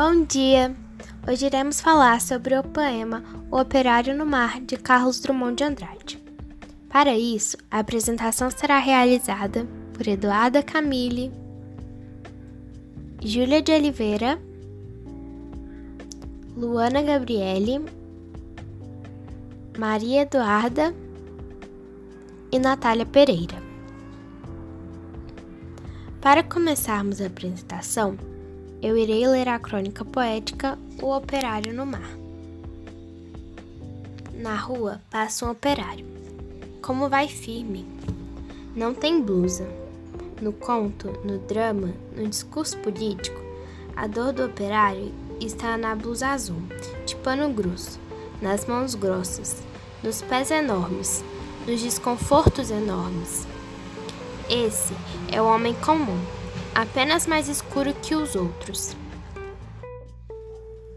Bom dia! Hoje iremos falar sobre o poema O Operário no Mar, de Carlos Drummond de Andrade. Para isso, a apresentação será realizada por Eduarda Camille, Júlia de Oliveira, Luana Gabriele, Maria Eduarda e Natália Pereira. Para começarmos a apresentação, eu irei ler a crônica poética O Operário no Mar. Na rua passa um operário. Como vai firme. Não tem blusa. No conto, no drama, no discurso político, a dor do operário está na blusa azul, de pano grosso, nas mãos grossas, nos pés enormes, nos desconfortos enormes. Esse é o homem comum apenas mais escuro que os outros.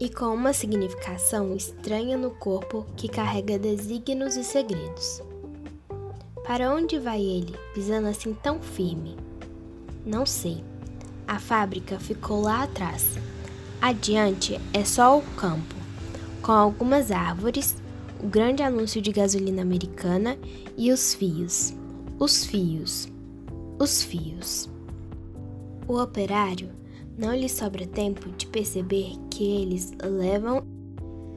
E com uma significação estranha no corpo que carrega desígnios e segredos. Para onde vai ele, pisando assim tão firme? Não sei. A fábrica ficou lá atrás. Adiante é só o campo, com algumas árvores, o grande anúncio de gasolina americana e os fios. Os fios. Os fios. O operário não lhe sobra tempo de perceber que eles levam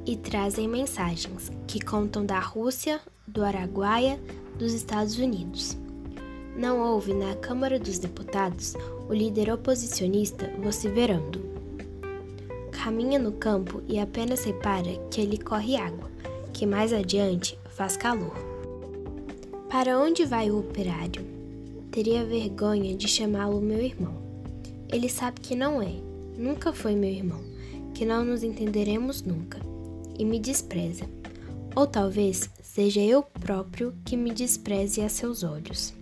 e trazem mensagens que contam da Rússia, do Araguaia, dos Estados Unidos. Não houve na Câmara dos Deputados o líder oposicionista vociferando. Caminha no campo e apenas repara que ali corre água, que mais adiante faz calor. Para onde vai o operário? Teria vergonha de chamá-lo meu irmão. Ele sabe que não é, nunca foi meu irmão, que não nos entenderemos nunca, e me despreza. Ou talvez seja eu próprio que me despreze a seus olhos.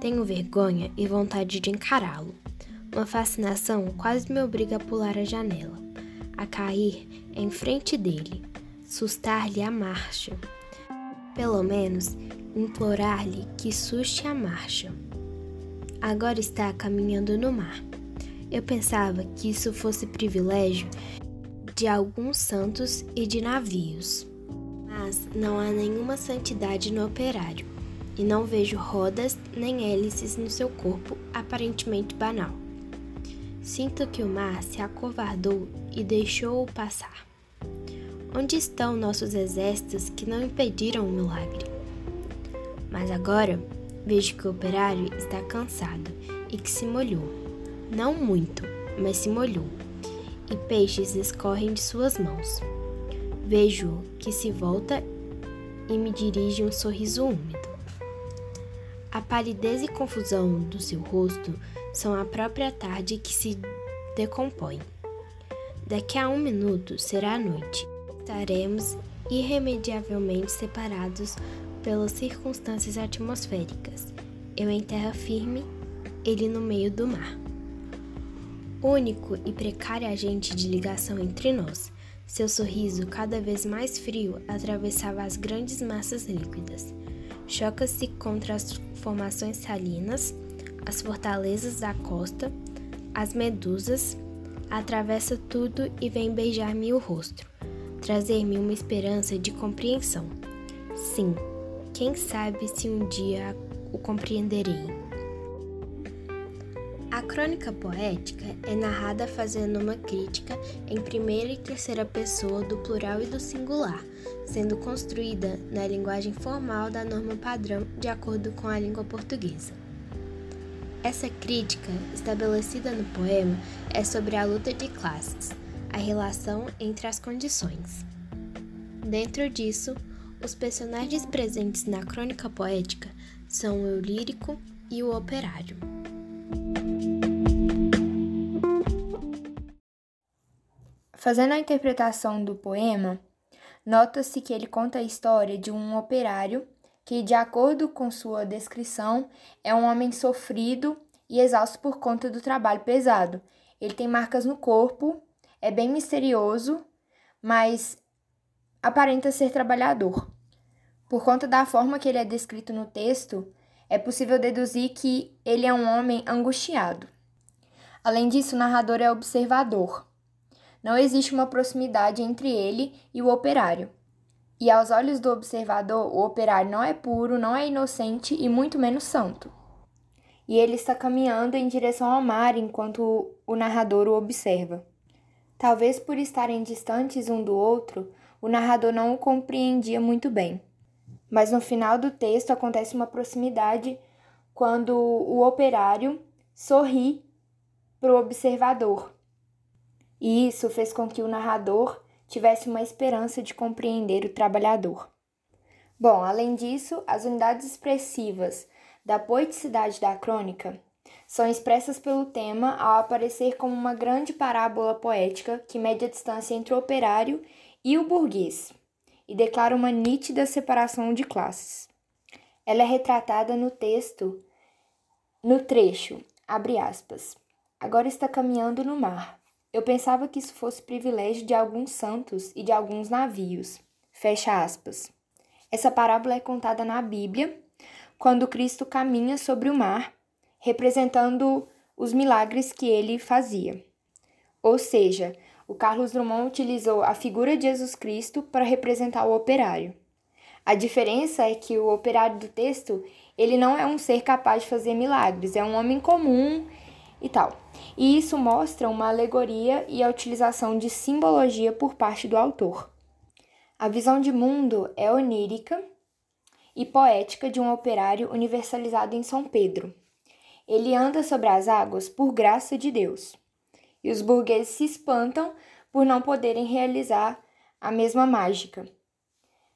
Tenho vergonha e vontade de encará-lo. Uma fascinação quase me obriga a pular a janela, a cair em frente dele, sustar-lhe a marcha. Pelo menos, implorar-lhe que suste a marcha agora está caminhando no mar. Eu pensava que isso fosse privilégio de alguns santos e de navios. Mas não há nenhuma santidade no operário, e não vejo rodas nem hélices no seu corpo aparentemente banal. Sinto que o mar se acovardou e deixou-o passar. Onde estão nossos exércitos que não impediram o milagre? Mas agora Vejo que o operário está cansado e que se molhou. Não muito, mas se molhou. E peixes escorrem de suas mãos. Vejo que se volta e me dirige um sorriso úmido. A palidez e confusão do seu rosto são a própria tarde que se decompõe. Daqui a um minuto será noite. Estaremos irremediavelmente separados pelas circunstâncias atmosféricas. Eu em terra firme, ele no meio do mar. Único e precário agente de ligação entre nós, seu sorriso cada vez mais frio atravessava as grandes massas líquidas. Choca-se contra as formações salinas, as fortalezas da costa, as medusas, atravessa tudo e vem beijar-me o rosto, trazer-me uma esperança de compreensão. Sim, quem sabe se um dia o compreenderei. A crônica poética é narrada fazendo uma crítica em primeira e terceira pessoa do plural e do singular, sendo construída na linguagem formal da norma padrão de acordo com a língua portuguesa. Essa crítica, estabelecida no poema, é sobre a luta de classes, a relação entre as condições. Dentro disso, os personagens presentes na crônica poética são o lírico e o operário. Fazendo a interpretação do poema, nota-se que ele conta a história de um operário que, de acordo com sua descrição, é um homem sofrido e exausto por conta do trabalho pesado. Ele tem marcas no corpo, é bem misterioso, mas aparenta ser trabalhador. Por conta da forma que ele é descrito no texto, é possível deduzir que ele é um homem angustiado. Além disso, o narrador é observador. Não existe uma proximidade entre ele e o operário. E aos olhos do observador, o operário não é puro, não é inocente e muito menos santo. E ele está caminhando em direção ao mar enquanto o narrador o observa. Talvez por estarem distantes um do outro, o narrador não o compreendia muito bem. Mas no final do texto acontece uma proximidade quando o operário sorri para o observador. E isso fez com que o narrador tivesse uma esperança de compreender o trabalhador. Bom, além disso, as unidades expressivas da poeticidade da crônica são expressas pelo tema ao aparecer como uma grande parábola poética que mede a distância entre o operário e o burguês e declara uma nítida separação de classes. Ela é retratada no texto, no trecho, abre aspas. Agora está caminhando no mar. Eu pensava que isso fosse privilégio de alguns santos e de alguns navios. Fecha aspas. Essa parábola é contada na Bíblia quando Cristo caminha sobre o mar, representando os milagres que ele fazia. Ou seja, o Carlos Drummond utilizou a figura de Jesus Cristo para representar o operário. A diferença é que o operário do texto, ele não é um ser capaz de fazer milagres, é um homem comum e tal. E isso mostra uma alegoria e a utilização de simbologia por parte do autor. A visão de mundo é onírica e poética de um operário universalizado em São Pedro. Ele anda sobre as águas por graça de Deus e os burgueses se espantam por não poderem realizar a mesma mágica.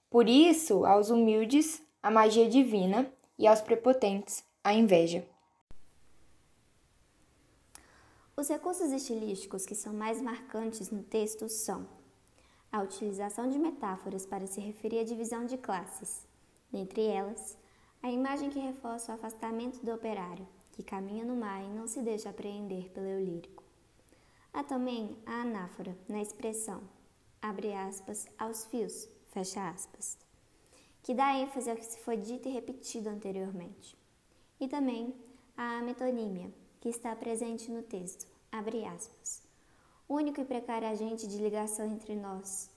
Por isso, aos humildes, a magia divina e aos prepotentes, a inveja. Os recursos estilísticos que são mais marcantes no texto são a utilização de metáforas para se referir à divisão de classes, dentre elas, a imagem que reforça o afastamento do operário, que caminha no mar e não se deixa apreender pelo eu lírico. Há também a anáfora na expressão, abre aspas, aos fios, fecha aspas, que dá ênfase ao que se foi dito e repetido anteriormente. E também a metonímia, que está presente no texto, abre aspas, único e precário agente de ligação entre nós.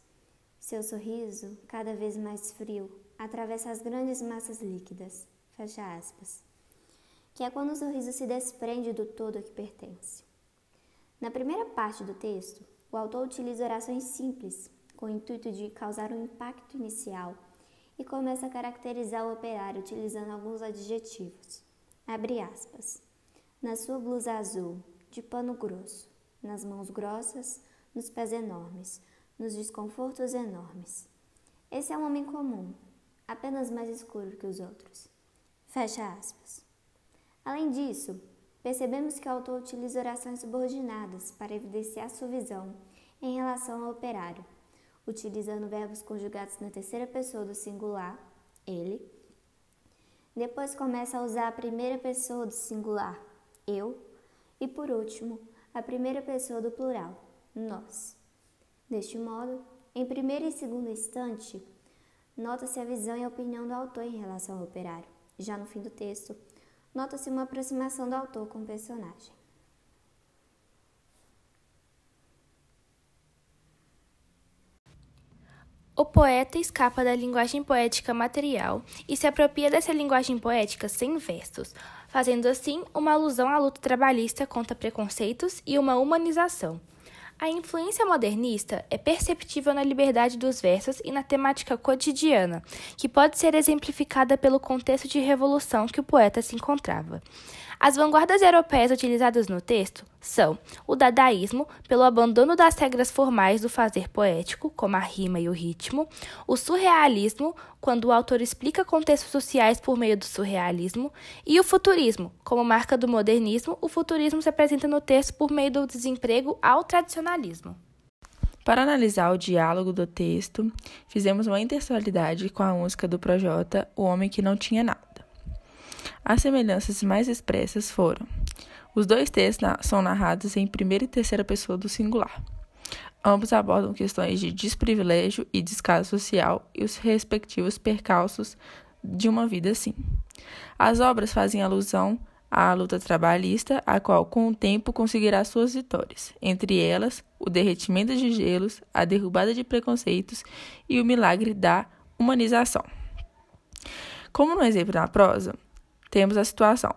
Seu sorriso, cada vez mais frio, atravessa as grandes massas líquidas, fecha aspas, que é quando o sorriso se desprende do todo a que pertence. Na primeira parte do texto, o autor utiliza orações simples, com o intuito de causar um impacto inicial, e começa a caracterizar o operário utilizando alguns adjetivos. Abre aspas. Na sua blusa azul, de pano grosso, nas mãos grossas, nos pés enormes, nos desconfortos enormes. Esse é um homem comum, apenas mais escuro que os outros. Fecha aspas. Além disso, percebemos que o autor utiliza orações subordinadas para evidenciar sua visão em relação ao operário, utilizando verbos conjugados na terceira pessoa do singular, ele. Depois começa a usar a primeira pessoa do singular, eu, e por último, a primeira pessoa do plural, nós. Deste modo, em primeiro e segundo instante, nota-se a visão e a opinião do autor em relação ao operário. Já no fim do texto, nota-se uma aproximação do autor com o personagem. O poeta escapa da linguagem poética material e se apropria dessa linguagem poética sem versos, fazendo assim uma alusão à luta trabalhista contra preconceitos e uma humanização. A influência modernista é perceptível na liberdade dos versos e na temática cotidiana, que pode ser exemplificada pelo contexto de revolução que o poeta se encontrava. As vanguardas europeias utilizadas no texto são o dadaísmo, pelo abandono das regras formais do fazer poético, como a rima e o ritmo, o surrealismo, quando o autor explica contextos sociais por meio do surrealismo, e o futurismo, como marca do modernismo, o futurismo se apresenta no texto por meio do desemprego ao tradicionalismo. Para analisar o diálogo do texto, fizemos uma intertextualidade com a música do Projota, O Homem que Não Tinha Nada. As semelhanças mais expressas foram: os dois textos são narrados em primeira e terceira pessoa do singular. Ambos abordam questões de desprivilégio e descaso social e os respectivos percalços de uma vida assim. As obras fazem alusão à luta trabalhista, a qual com o tempo conseguirá suas vitórias, entre elas o derretimento de gelos, a derrubada de preconceitos e o milagre da humanização. Como no exemplo na prosa, temos a situação.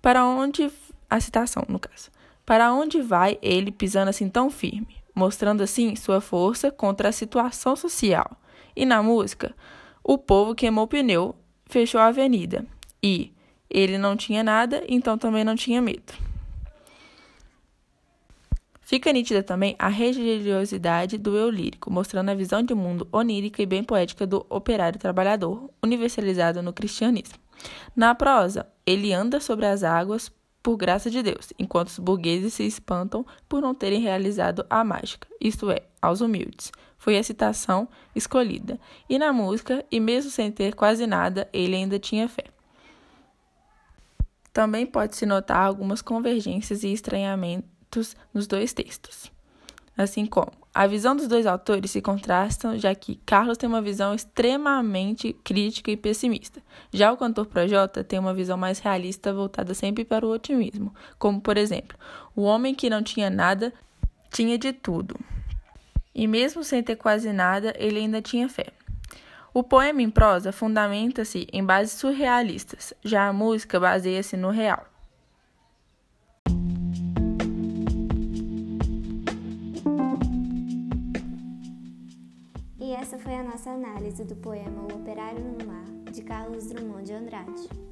Para onde a citação, no caso. Para onde vai ele pisando assim tão firme, mostrando assim sua força contra a situação social. E na música, o povo queimou o pneu, fechou a avenida e ele não tinha nada, então também não tinha medo. Fica nítida também a religiosidade do eu lírico, mostrando a visão de mundo onírica e bem poética do operário trabalhador, universalizado no cristianismo. Na prosa, ele anda sobre as águas por graça de Deus, enquanto os burgueses se espantam por não terem realizado a mágica, isto é, aos humildes. Foi a citação escolhida. E na música, e mesmo sem ter quase nada, ele ainda tinha fé. Também pode-se notar algumas convergências e estranhamentos nos dois textos. Assim como a visão dos dois autores se contrastam, já que Carlos tem uma visão extremamente crítica e pessimista. Já o cantor Projota tem uma visão mais realista, voltada sempre para o otimismo, como por exemplo, o homem que não tinha nada tinha de tudo. E mesmo sem ter quase nada, ele ainda tinha fé. O poema em prosa fundamenta-se em bases surrealistas, já a música baseia-se no real. Essa foi a nossa análise do poema O Operário no Mar, de Carlos Drummond de Andrade.